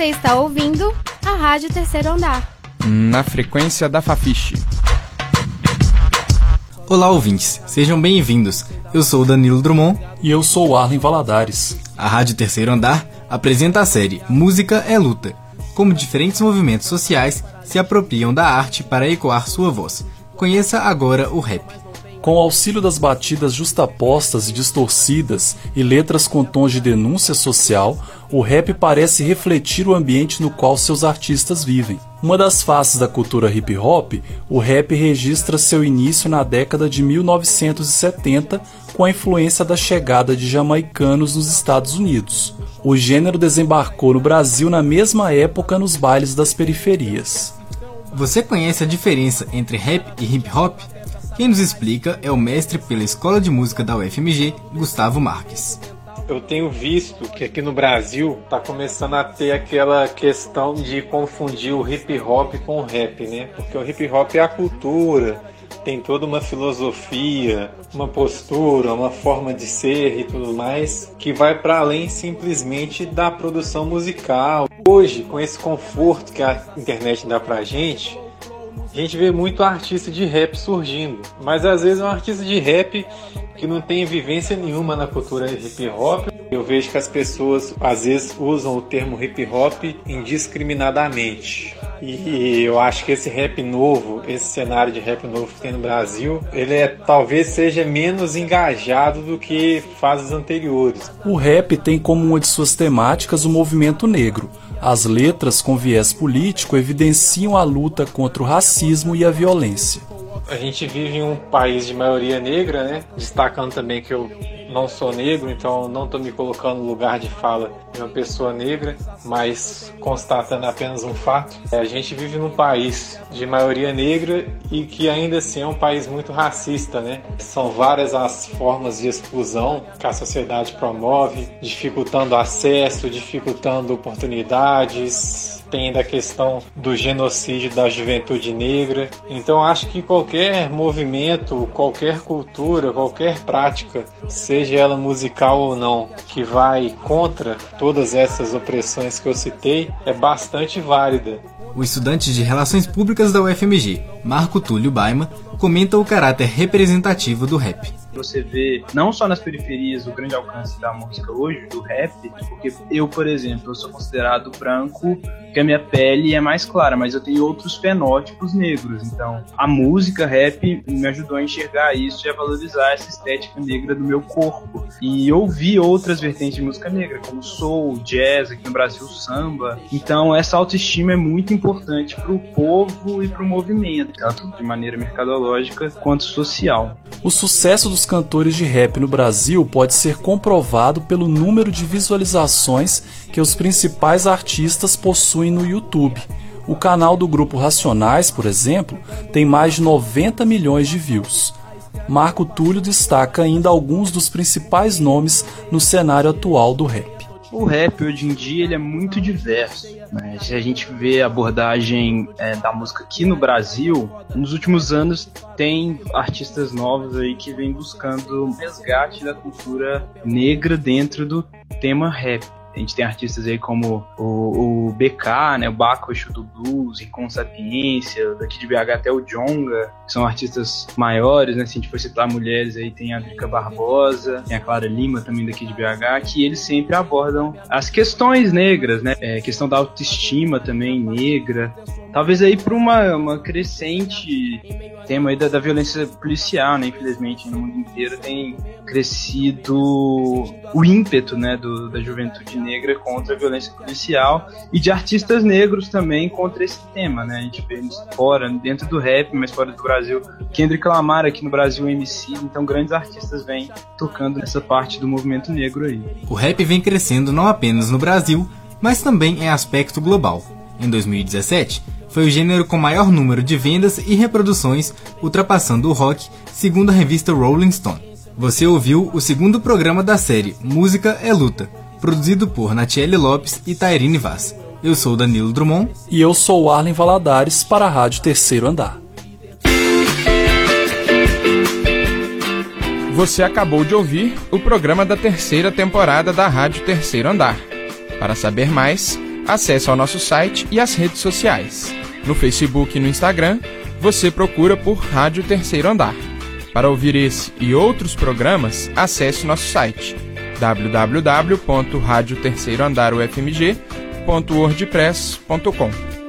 Você está ouvindo a Rádio Terceiro Andar. Na frequência da Fafiche. Olá, ouvintes. Sejam bem-vindos. Eu sou o Danilo Drummond. E eu sou o Arlen Valadares. A Rádio Terceiro Andar apresenta a série Música é Luta, como diferentes movimentos sociais se apropriam da arte para ecoar sua voz. Conheça agora o rap. Com o auxílio das batidas justapostas e distorcidas e letras com tons de denúncia social, o rap parece refletir o ambiente no qual seus artistas vivem. Uma das faces da cultura hip hop, o rap registra seu início na década de 1970 com a influência da chegada de jamaicanos nos Estados Unidos. O gênero desembarcou no Brasil na mesma época nos bailes das periferias. Você conhece a diferença entre rap e hip hop? Quem nos explica é o mestre pela Escola de Música da UFMG, Gustavo Marques. Eu tenho visto que aqui no Brasil tá começando a ter aquela questão de confundir o hip hop com o rap, né? Porque o hip hop é a cultura, tem toda uma filosofia, uma postura, uma forma de ser e tudo mais que vai para além simplesmente da produção musical. Hoje, com esse conforto que a internet dá pra gente, a gente vê muito artista de rap surgindo, mas às vezes é um artista de rap que não tem vivência nenhuma na cultura hip hop. Eu vejo que as pessoas às vezes usam o termo hip hop indiscriminadamente. E eu acho que esse rap novo, esse cenário de rap novo que tem no Brasil, ele é talvez seja menos engajado do que fases anteriores. O rap tem como uma de suas temáticas o movimento negro. As letras com viés político evidenciam a luta contra o racismo e a violência. A gente vive em um país de maioria negra, né? Destacando também que eu não sou negro, então não estou me colocando no lugar de fala de uma pessoa negra, mas constatando apenas um fato. A gente vive num país de maioria negra e que ainda assim é um país muito racista, né? São várias as formas de exclusão que a sociedade promove, dificultando acesso, dificultando oportunidades, tem ainda a questão do genocídio da juventude negra. Então acho que qualquer movimento, qualquer cultura, qualquer prática, seja ela musical ou não, que vai contra todas essas opressões que eu citei, é bastante válida. O estudante de Relações Públicas da UFMG, Marco Túlio Baima, comenta o caráter representativo do rap você vê não só nas periferias o grande alcance da música hoje, do rap, porque eu, por exemplo, eu sou considerado branco, que a minha pele é mais clara, mas eu tenho outros fenótipos negros. Então, a música rap me ajudou a enxergar isso e a valorizar essa estética negra do meu corpo. E ouvir outras vertentes de música negra, como soul, jazz, aqui no Brasil, samba. Então, essa autoestima é muito importante para o povo e para o movimento, tanto de maneira mercadológica quanto social. O sucesso dos cantores de rap no Brasil pode ser comprovado pelo número de visualizações que os principais artistas possuem no YouTube. O canal do grupo Racionais, por exemplo, tem mais de 90 milhões de views. Marco Túlio destaca ainda alguns dos principais nomes no cenário atual do rap. O rap hoje em dia ele é muito diverso. Né? Se a gente vê a abordagem é, da música aqui no Brasil, nos últimos anos tem artistas novos aí que vêm buscando resgate da cultura negra dentro do tema rap. A gente tem artistas aí como o, o BK, né, o Baco do Blues, Com Sapiência, daqui de BH até o Jonga, que são artistas maiores, né? Se a gente for citar mulheres aí, tem a Drica Barbosa, tem a Clara Lima também daqui de BH, que eles sempre abordam as questões negras, né? É, questão da autoestima também negra, talvez aí para uma, uma crescente tema aí da, da, violência policial, né? Infelizmente no mundo inteiro tem crescido o ímpeto, né, do, da juventude negra contra a violência policial e de artistas negros também contra esse tema, né? A gente vê fora, dentro do rap, mas fora do Brasil, Kendrick Lamar aqui no Brasil MC, então grandes artistas vêm tocando nessa parte do movimento negro aí. O rap vem crescendo não apenas no Brasil, mas também em aspecto global. Em 2017, foi o gênero com maior número de vendas e reproduções, ultrapassando o rock, segundo a revista Rolling Stone. Você ouviu o segundo programa da série Música é Luta, produzido por Natiele Lopes e Tairine Vaz. Eu sou Danilo Drummond. E eu sou o Arlen Valadares para a Rádio Terceiro Andar. Você acabou de ouvir o programa da terceira temporada da Rádio Terceiro Andar. Para saber mais, acesse ao nosso site e as redes sociais. No Facebook e no Instagram, você procura por Rádio Terceiro Andar. Para ouvir esse e outros programas, acesse nosso site www.radioterceiroandarufmg.wordpress.com.